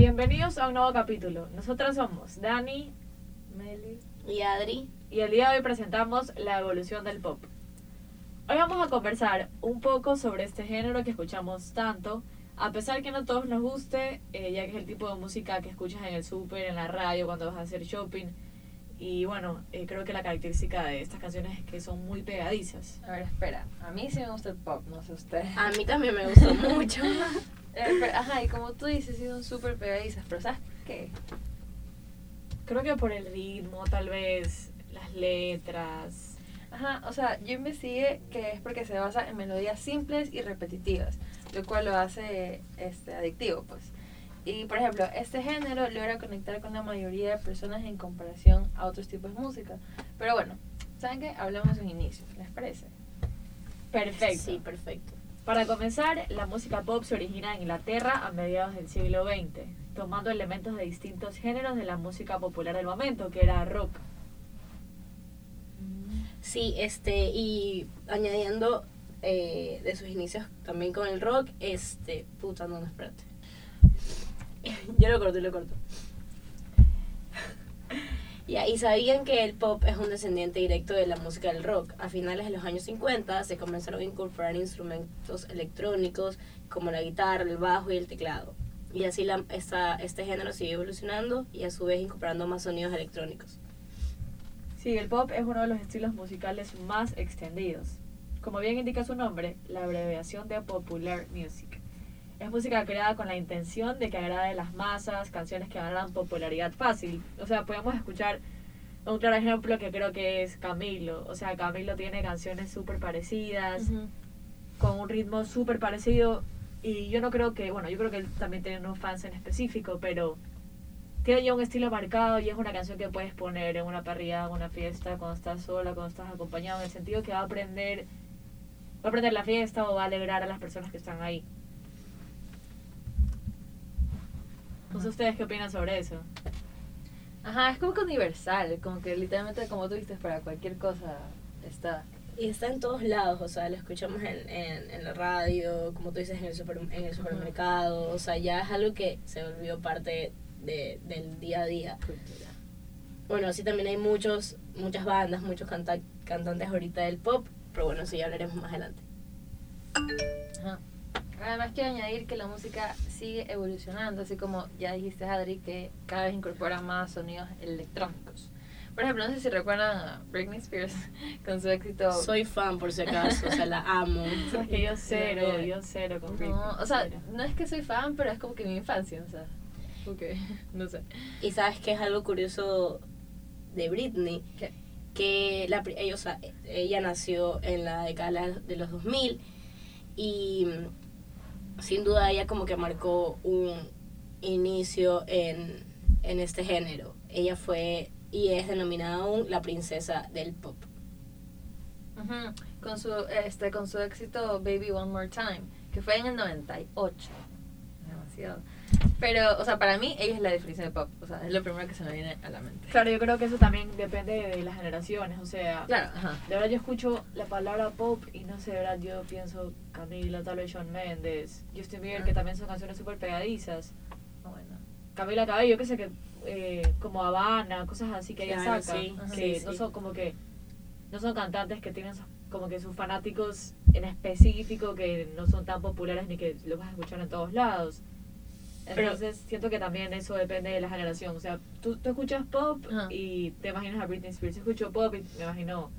Bienvenidos a un nuevo capítulo. Nosotras somos Dani, Meli Y Adri. y el día de hoy presentamos la evolución del pop. Hoy vamos a conversar un poco sobre este género que escuchamos tanto, a pesar que no a todos nos guste, eh, ya que es el tipo de música que escuchas en el súper, en la radio, cuando vas a hacer shopping. Y bueno, eh, creo que la característica de estas canciones es que son muy pegadizas. A ver, espera. A mí sí me gusta el pop, no sé usted. A mí también me gustó mucho. Eh, pero, ajá, y como tú dices, sí son súper pegadizas, pero ¿sabes qué? Creo que por el ritmo, tal vez, las letras. Ajá, o sea, yo investigué que es porque se basa en melodías simples y repetitivas, lo cual lo hace este, adictivo, pues. Y, por ejemplo, este género logra conectar con la mayoría de personas en comparación a otros tipos de música. Pero bueno, ¿saben qué? Hablamos de sus inicios, ¿les parece? Perfecto. Sí, perfecto. Para comenzar, la música pop se origina en Inglaterra a mediados del siglo XX, tomando elementos de distintos géneros de la música popular del momento, que era rock. Sí, este, y añadiendo eh, de sus inicios también con el rock, este, puta, no, no, espérate. Yo lo corto, lo corto. Ya, y sabían que el pop es un descendiente directo de la música del rock. A finales de los años 50 se comenzaron a incorporar instrumentos electrónicos como la guitarra, el bajo y el teclado. Y así la, esta, este género sigue evolucionando y a su vez incorporando más sonidos electrónicos. Sí, el pop es uno de los estilos musicales más extendidos. Como bien indica su nombre, la abreviación de Popular Music. Es música creada con la intención de que agrade a las masas, canciones que ganan popularidad fácil. O sea, podemos escuchar un claro ejemplo que creo que es Camilo. O sea, Camilo tiene canciones súper parecidas, con un ritmo súper parecido. Y yo no creo que, bueno, yo creo que él también tiene unos fans en específico, pero tiene ya un estilo marcado y es una canción que puedes poner en una parrilla, en una fiesta, cuando estás sola, cuando estás acompañado, en el sentido que va a aprender, va a aprender la fiesta o va a alegrar a las personas que están ahí. No sé ustedes qué opinan sobre eso. Ajá, es como que universal, como que literalmente como tú dices, para cualquier cosa está. Y está en todos lados, o sea, lo escuchamos en, en, en la radio, como tú dices, en el, super, en el supermercado, o sea, ya es algo que se volvió parte de, del día a día. Bueno, sí también hay muchos, muchas bandas, muchos canta cantantes ahorita del pop, pero bueno, sí, ya hablaremos más adelante. Ajá. Además quiero añadir que la música sigue evolucionando, así como ya dijiste Adri, que cada vez incorpora más sonidos electrónicos. Por ejemplo, no sé si recuerdan a Britney Spears con su éxito... Soy fan por si acaso, o sea, la amo. Es que yo cero, yo cero con Britney, No, o sea, cero. no es que soy fan, pero es como que mi infancia, o sea, ok, no sé. Y sabes que es algo curioso de Britney, ¿Qué? que la, ella, o sea, ella nació en la década de los 2000 y sin duda ella como que marcó un inicio en, en este género. Ella fue y es denominada aún la princesa del pop. Con su, este, con su éxito Baby One More Time, que fue en el 98. Demasiado. Pero, o sea, para mí ella es la definición de pop, o sea, es lo primero que se me viene a la mente. Claro, yo creo que eso también depende de las generaciones, o sea, Claro, ajá. de verdad yo escucho la palabra pop y no sé, de verdad yo pienso Camila, tal vez Shawn Mendes, Justin Bieber, Ah. que también son canciones súper pegadizas. Bueno. Camila Cabello, que sé que eh, como Habana, cosas así que ella Claro, saca, sí, que sí, no sí. son como que no son cantantes que tienen como que sus fanáticos en específico que no son tan populares ni que los vas a escuchar en todos lados. Pero- Entonces siento que también eso depende de la generación. O sea, tú, tú escuchas pop y te imaginas a Britney Spears. Escucho pop y me imagino.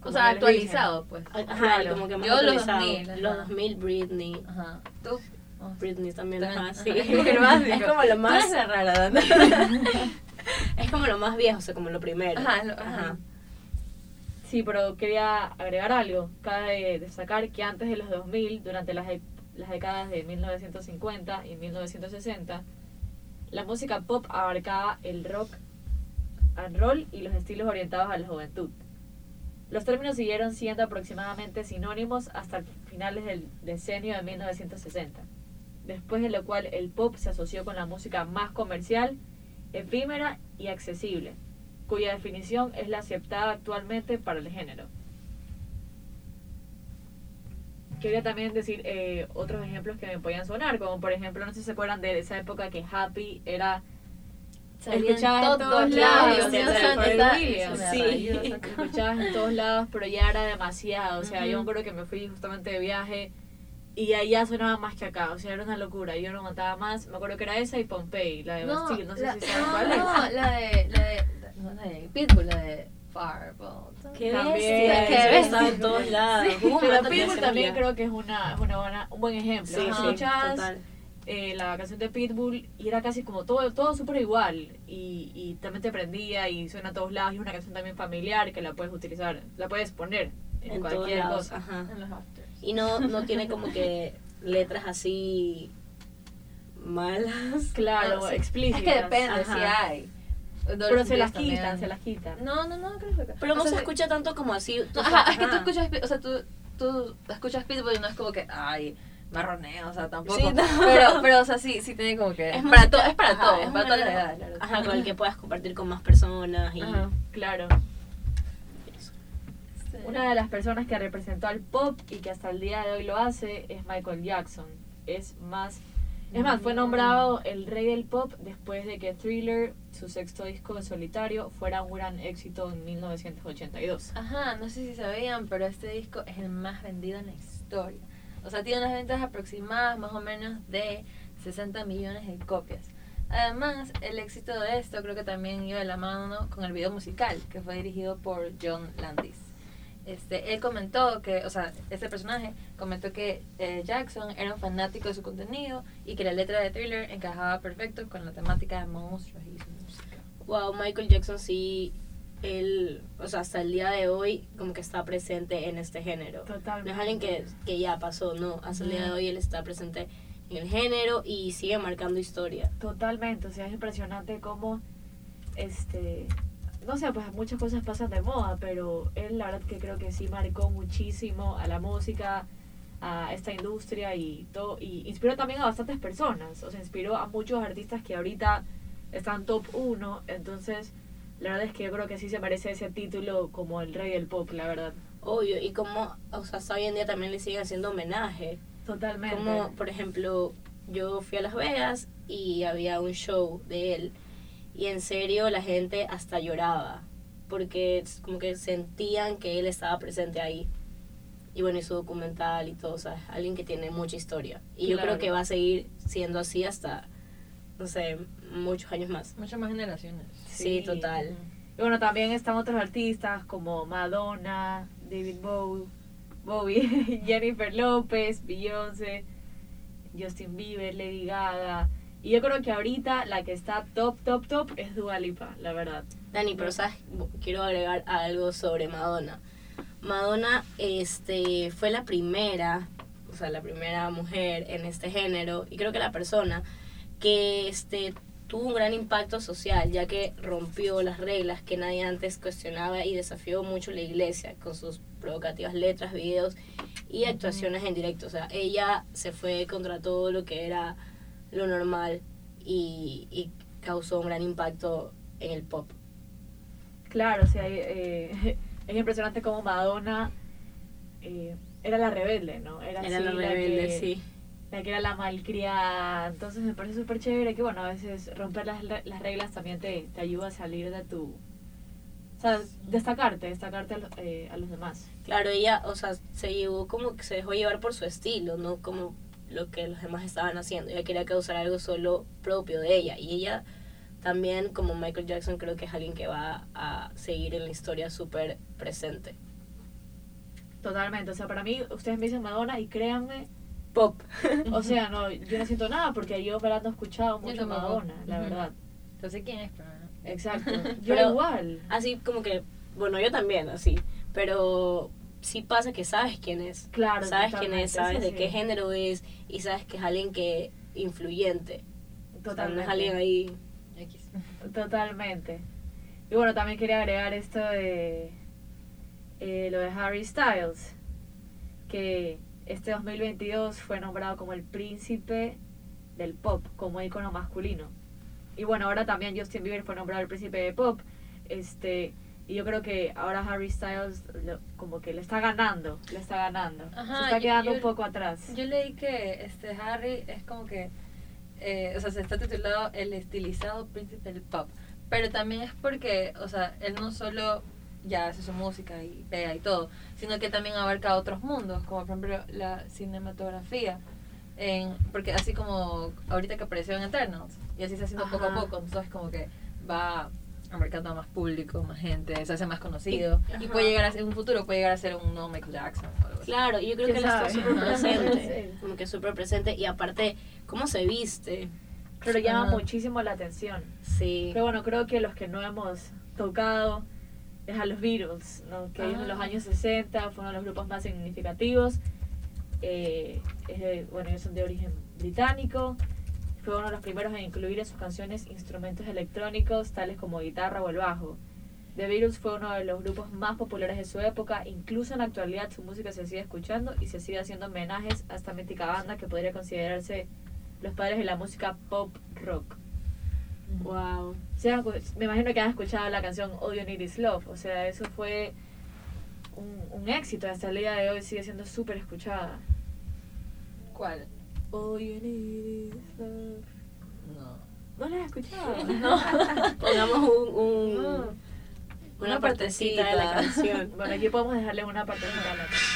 O como sea, actualizado, pues. Ajá, Claro. como que más Yo los actualizado. 2000, Los ajá. 2000 Britney. Ajá. ¿Tú? Britney también, También, ajá, sí. Es como lo Tú más eres rara, es como lo más viejo, o sea, como lo primero. Ajá, lo- ajá. Sí, pero quería agregar algo. Cabe destacar que antes de los 2000, durante las, las décadas de 1950 y 1960, la música pop abarcaba el rock and roll y los estilos orientados a la juventud. Los términos siguieron siendo aproximadamente sinónimos hasta finales del decenio de 1960, después de lo cual el pop se asoció con la música más comercial, efímera y accesible, cuya definición es la aceptada actualmente para el género. Quería también decir eh, otros ejemplos que me podían sonar, como por ejemplo, no sé si se acuerdan de esa época que Happy era escuchabas en todos lados, escuchabas en todos lados, pero ya era demasiado, o sea, yo me acuerdo que me fui justamente de viaje y allá sonaba más que acá, o sea, era una locura, yo no mataba más, me acuerdo que era esa y Pompey, la de Bastille, no sé la, si saben no, cuál es. no, la de, la de, no, la de Pitbull, la de Fireball. Qué También. bestia, Qué eso bestia. estaba en todos lados. Sí. Pero Pitbull también creo que es una, es una buena, un buen ejemplo. Sí, ¿no? sí, total. eh, la canción de Pitbull y era casi como todo todo súper igual y, y también te prendía y suena a todos lados y es una canción también familiar que la puedes utilizar, la puedes poner en, En cualquier lados, cosa. ajá. En los afters. Y no, no tiene como que letras así malas. Claro, Ah, sí. explícitas. Es que depende Ajá. si hay. Pero se las también. quitan, se las quitan. No, no, no, creo que Pero no sea, se escucha tanto como así. Ajá, es que tú escuchas, o sea, tú, tú escuchas Pitbull y no es como que, ay, marroneo, o sea, tampoco. Sí, no. pero, pero, o sea, sí, sí tiene como que. Es para todo, es para ajá, todo, es para todas las edades, la verdad. Ajá, con el que puedas compartir con más personas y Ajá. Claro. eso. Sí. Una de las personas que representó al pop y que hasta el día de hoy lo hace es Michael Jackson. Es más, es más, fue nombrado el rey del pop después de que Thriller, su sexto disco en solitario, fuera un gran éxito en 1982. Ajá, no sé si sabían, pero este disco es el más vendido en la historia. O sea, tiene unas ventas aproximadas más o menos de 60 millones de copias. Además, el éxito de esto creo que también iba de la mano con el video musical, que fue dirigido por John Landis. Este, él comentó que, o sea, este personaje comentó que eh, Jackson era un fanático de su contenido y que la letra de Thriller encajaba perfecto con la temática de monstruos y su música. Wow, Michael Jackson sí, él, o sea, hasta el día de hoy como que está presente en este género. Totalmente. No es alguien que, que ya pasó, no, hasta el día de hoy él está presente en el género y sigue marcando historia. Totalmente, o sea, es impresionante cómo, este, no sé, pues muchas cosas pasan de moda, pero él la verdad que creo que sí marcó muchísimo a la música, a esta industria y todo, y inspiró también a bastantes personas, o sea, inspiró a muchos artistas que ahorita están top 1, entonces la verdad es que yo creo que sí se merece ese título como el rey del pop, la verdad. Obvio, y como, o sea, hoy en día también le siguen haciendo homenaje. Totalmente. Como, por ejemplo, yo fui a Las Vegas y había un show de él. Y en serio la gente hasta lloraba. Porque como que sentían que él estaba presente ahí. Y bueno, y su documental y todo. O sea, es alguien que tiene mucha historia. Y yo creo que va a seguir siendo así hasta, no sé, muchos años más. Muchas más generaciones. Sí, total. Y bueno, también están otros artistas como Madonna, David Bowie, Bowie Jennifer López, Beyoncé, Justin Bieber, Lady Gaga. Y yo creo que ahorita la que está top, top, top es Dua Lipa, la verdad. Dani, pero sabes, quiero agregar algo sobre Madonna. Madonna este, fue la primera, o sea, la primera mujer en este género, y creo que la persona que este, tuvo un gran impacto social, ya que rompió las reglas que nadie antes cuestionaba y desafió mucho la iglesia con sus provocativas letras, videos y actuaciones en directo. O sea, ella se fue contra todo lo que era lo normal y, y causó un gran impacto en el pop. Claro, o sea, eh, es impresionante como Madonna eh, era la rebelde, ¿no? Era, Era así la rebelde, que, sí. La que era la malcriada. Entonces me parece súper chévere que, bueno, a veces romper las, las reglas también te, te ayuda a salir de tu... O sea, destacarte, destacarte a, eh, a los demás. Claro, ella, o sea, se llevó como que se dejó llevar por su estilo, no como lo que los demás estaban haciendo. Ella quería causar algo solo propio de ella. Y ella también, como Michael Jackson, creo que es alguien que va a seguir en la historia súper presente. Totalmente. O sea, para mí, ustedes me dicen Madonna y créanme, Pop. o sea, no, yo no siento nada porque yo me la ando escuchado mucho. Madonna, la Ujú. verdad. Entonces, ¿quién es? Pero no. Exacto. Yo Pero- igual. Así como que, bueno, yo también, así. Pero sí pasa que sabes quién es. Claro, sabes quién totalmente, es, sabes de sí. qué género es y sabes que es alguien que influyente. O sea, no Totalmente. es alguien ahí. X. Totalmente. Y bueno, también quería agregar esto de eh, lo de Harry Styles, que este 2022 fue nombrado como el príncipe del pop, como ícono masculino. Y bueno, ahora también Justin Bieber fue nombrado el príncipe de pop. Este, Y yo creo que ahora Harry Styles lo- como que le está ganando, le está ganando. Ajá, Se está quedando yo- un poco atrás. Yo leí que este Harry es como que, eh, o sea, se está titulado el estilizado príncipe del pop, pero también es porque, o sea, él no solo ya hace su música y pega y todo, sino que también abarca otros mundos, como por ejemplo la cinematografía, en, porque así como ahorita que apareció en Eternals, y así se haciendo poco a Ajá. poco, entonces como que va abarcando a más público, más gente, se hace más conocido, y, Ajá. puede llegar a ser, en un futuro puede llegar a ser un nuevo Michael Jackson o algo así. Claro, y yo creo que ¿Quién él está súper presente. Sí. Como que súper presente. Y aparte, ¿cómo se viste? Pero llama Ajá. muchísimo la atención. Sí. Pero bueno, creo que los que no hemos tocado es a los Beatles, ¿no? que ellos en los Ah. años 60 fueron los grupos más significativos. Eh, es de- bueno, ellos son de origen británico. Fue uno de los primeros en incluir en sus canciones instrumentos electrónicos tales como guitarra o el bajo. The Beatles fue uno de los grupos más populares de su época, incluso en la actualidad su música se sigue escuchando y se sigue haciendo homenajes a esta mítica banda que podría considerarse los padres de la música pop rock. Wow. Han escu- me imagino que han escuchado la canción All You Need Is Love. O sea, eso fue un, un éxito. Hasta el día de hoy sigue siendo súper escuchada. ¿Cuál? All You Need Is Love. No. ¿No la has escuchado? No. Pongamos un, un- No. una, Una partecita de la canción. Bueno, aquí podemos dejarle una partecita a la canción.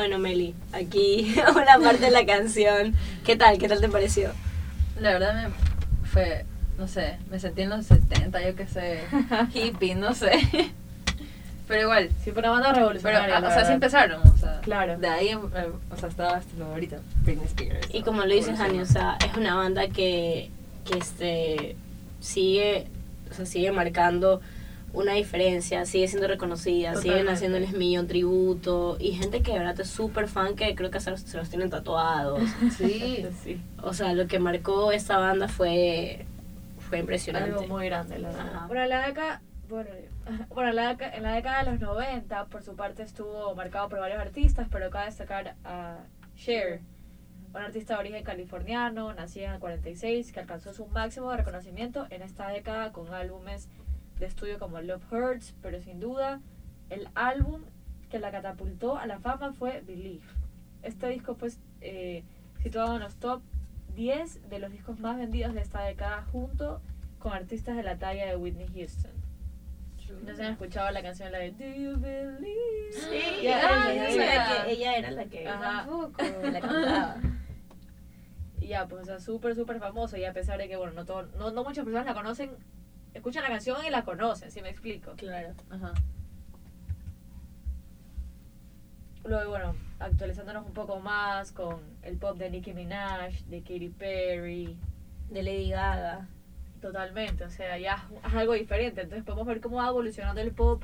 Bueno, Meli, aquí una parte de la canción. ¿Qué tal? ¿Qué tal te pareció? La verdad me fue, no sé, me sentí en los 70, yo qué sé, hippie, no sé. Pero igual, Sí, fue una banda pero, revolucionaria. ah, la o sea, sí verdad. empezaron, o sea, Claro. de ahí, eh, o sea, estaba hasta ahorita, Britney Spears. Y como lo dices, Hani, o sea, es una banda que, que este, sigue, o sea, sigue marcando una diferencia, sigue siendo reconocida, siguen Totalmente. haciéndoles millón tributo y gente que de verdad es súper fan que creo que se los, se los tienen tatuados. Sí, sí. O sea, lo que marcó esta banda fue, fue impresionante. Algo muy grande, la verdad. Bueno, en la década, bueno, bueno, en la, década, en la década de los 90, por su parte, estuvo marcado por varios artistas, pero cabe destacar a Cher, un artista de origen californiano, nacida en el 46, que alcanzó su máximo de reconocimiento en esta década con álbumes de estudio como Love Hurts, pero sin duda, el álbum que la catapultó a la fama fue Believe. Este disco fue eh, situado en los top 10 de los discos más vendidos de esta década junto con artistas de la talla de Whitney Houston. No se han escuchado la canción la de Do You Believe? Sí, Ya, ah, ella, sabía que ella era la que Ajá. tampoco. la cantaba. Y ya, pues, o sea, súper, súper famoso. Y a pesar de que, bueno, no, todo, no, no muchas personas la conocen, escuchan la canción y la conocen, si me explico. Claro. Ajá. Luego, bueno, actualizándonos un poco más con el pop de Nicki Minaj, de Katy Perry, De Lady Gaga. totalmente, o sea, ya es algo diferente. Entonces podemos ver cómo va evolucionando el pop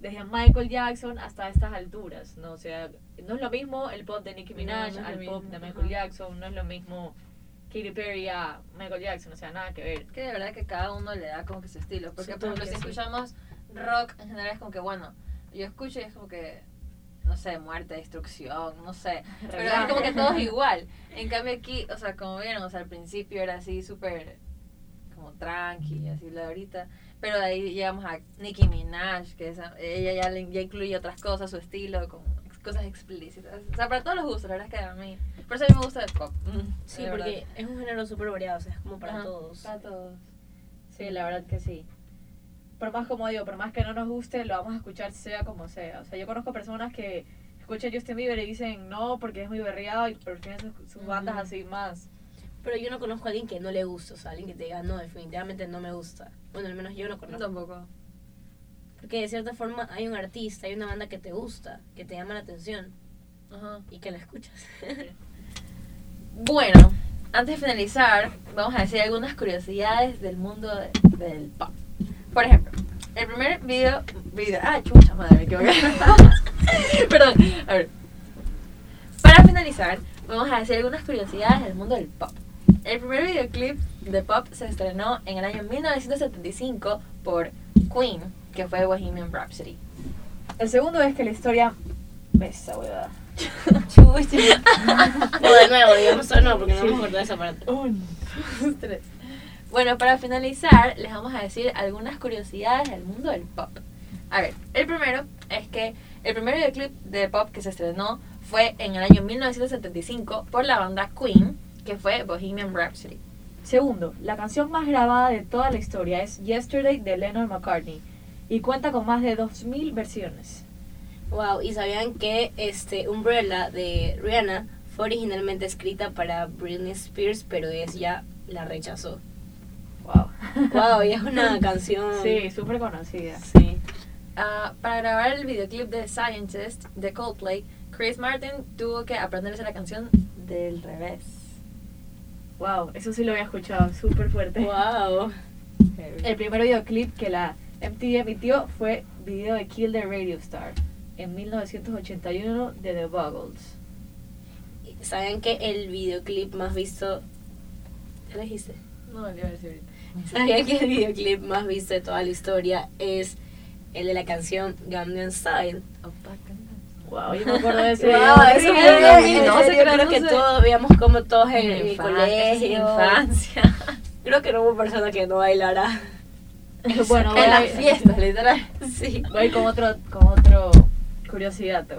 desde Michael Jackson hasta estas alturas, ¿no? O sea, no es lo mismo el pop de Nicki Minaj no al mismo, pop de. Michael Jackson, no es lo mismo Katy Perry a Michael Jackson, o sea, nada que ver. Que de verdad que cada uno le da como que su estilo. Porque, por ejemplo, si escuchamos rock, en general es como que, bueno, yo escucho y es como que, no sé, muerte, destrucción, no sé. Pero es como que todo es igual. En cambio aquí, o sea, como vieron, o sea, al principio era así súper como tranqui, así la de ahorita. Pero de ahí llegamos a Nicki Minaj, que esa, ella ya, ya incluye otras cosas, su estilo, como cosas explícitas. O sea, para todos los gustos, la verdad es que a mí. Por eso a mí me gusta el pop. mm, Sí, porque es un género súper variado, o sea, es como para Ajá, todos. Para todos. Sí, la verdad que sí. Por más como digo, por más que no nos guste, lo vamos a escuchar sea como sea. O sea, yo conozco personas que escuchan Justin Bieber y dicen no porque es muy berreado y prefieren sus, sus bandas así más. Pero yo no conozco a alguien que no le guste, o sea, alguien que te diga, no, definitivamente no me gusta. Bueno, al menos yo no conozco. Tampoco. Porque de cierta forma hay un artista, hay una banda que te gusta, que te llama la atención Ajá. y que la escuchas. Bueno, antes de finalizar, vamos a decir algunas curiosidades del mundo de- del pop. Por ejemplo, el primer video, video ah, chucha madre, me equivoqué. Perdón, a ver. Para finalizar, vamos a decir algunas curiosidades del mundo del pop. El primer videoclip de pop se estrenó en el año 1975 por Queen, que fue Bohemian Rhapsody. El segundo es que la historia... Esa huevada. O de nuevo, digamos o no, porque no me acuerdo de esa parte. Tres. Bueno, para finalizar, les vamos a decir algunas curiosidades del mundo del pop. A ver, el primero es que el primer videoclip de pop que se estrenó fue en el año 1975 por la banda Queen, que fue Bohemian Rhapsody. Segundo, la canción más grabada de toda la historia es Yesterday de Lennon McCartney y cuenta con más de 2.000 versiones. Wow, y sabían que este Umbrella de Rihanna fue originalmente escrita para Britney Spears, pero ella la rechazó. Wow. Wow, y es una canción. Sí, súper conocida. Sí. Ah, para grabar el videoclip de Scientist de Coldplay, Chris Martin tuvo que aprenderse la canción del revés. Wow, eso sí lo había escuchado, súper fuerte. Wow. El primer videoclip que la MTV emitió fue video de Kill the Radio Star en 1981 de The Buggles. ¿Saben que el videoclip más visto. ¿Qué le dijiste? No, le iba a decir. ¿Sabían que el videoclip más visto de toda la historia es el de la canción Gangnam Style? Wow, yo me acuerdo de ese Wow, sí, en no sé, creo que todos veíamos como todos en, en mi colegio. Infancia. Creo que no hubo persona que no bailara. Bueno, voy en las fiestas, literal. Sí. voy con otro, con otro curiosidad.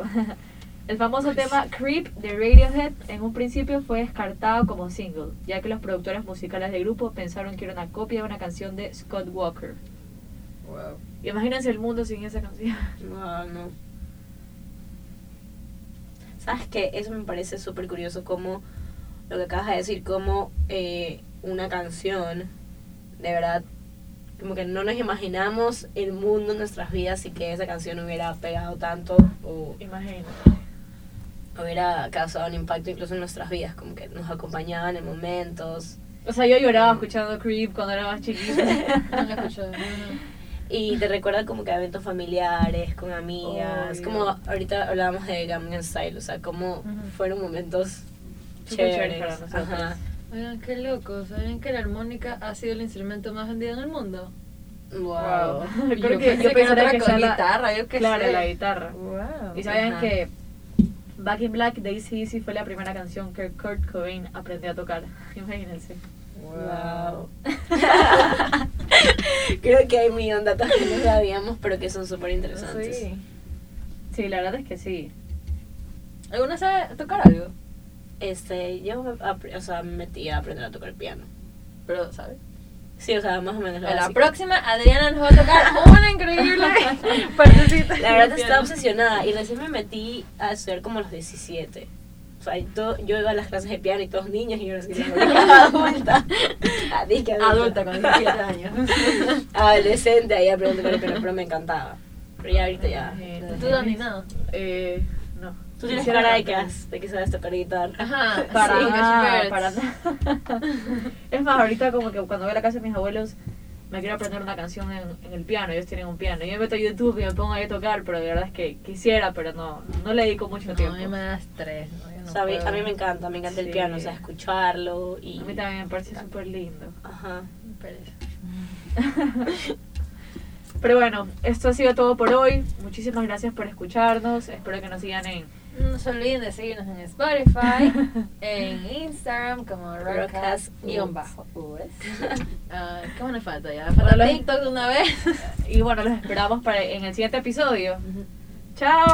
El famoso tema Creep de Radiohead en un principio fue descartado como single, ya que los productores musicales del grupo pensaron que era una copia de una canción de Scott Walker. Wow. Imagínense el mundo sin esa canción. No, no. ¿Sabes qué? Eso me parece súper curioso como lo que acabas de decir, como eh, una canción, de verdad, como que no nos imaginamos el mundo en nuestras vidas y que esa canción hubiera pegado tanto o Imagínate. hubiera causado un impacto incluso en nuestras vidas, como que nos acompañaban en momentos. O sea, yo lloraba escuchando Creep cuando era más chiquita. No lo escucho. No, no. Y te recuerda como que a eventos familiares, con amigas, Obvio. como ahorita hablábamos de Gangnam Style, o sea, como fueron momentos Súper chéveres. chéveres para nosotros. Ajá. Oigan, qué loco. ¿Sabían que la armónica ha sido el instrumento más vendido en el mundo? Wow. Y Creo que pensé yo era que sea la guitarra, yo qué Claro, sé. la guitarra. Wow. Y sabían Ajá. que Back in Black de AC/DC fue la primera canción que Kurt Cobain aprendió a tocar. Imagínense. Wow. Creo que hay un millón de datos que no sabíamos, pero que son súper interesantes. Sí. Sí, la verdad es que sí. ¿Alguna sabe tocar algo? Este, yo o sea, me metí a aprender a tocar el piano. Pero, ¿sabes? Sí, o sea, más o menos. lo la próxima, Adriana nos va a tocar una increíble partecita. La verdad estaba obsesionada y recién me metí a estudiar como a los 17. O sea, yo iba a las clases de piano y todos niños y me volví adulta. Ah, dije Adulta con 17 años. Adolescente ahí aprendiendo a tocar el piano, pero me encantaba. Pero ya ahorita ya. ¿Tú, Dani? Eh. Tú tienes cara de que, has- de que sabes tocar guitarra. Ajá. Para sí, nada, para nada. Es más, ahorita como que cuando voy a la casa de mis abuelos me quiero aprender una canción en, en el piano, ellos tienen un piano. Yo me meto a YouTube y me pongo ahí a tocar, pero de verdad es que quisiera, pero no, no le dedico mucho No, tiempo. a mí me da estrés. ¿no? No O sea, a, mí, me encanta, me encanta el piano, o sea, escucharlo y... A mí también me parece súper lindo. Ajá. Me pereza. Pero bueno, esto ha sido todo por hoy. Muchísimas gracias por escucharnos. Espero que nos sigan en No se olviden de seguirnos en Spotify, en Instagram como Rockcast guion bajo US. Ah, ¿Cómo nos falta ya? Falta Bueno, los- TikTok de una vez. y bueno, los esperamos para en el siguiente episodio. Chao.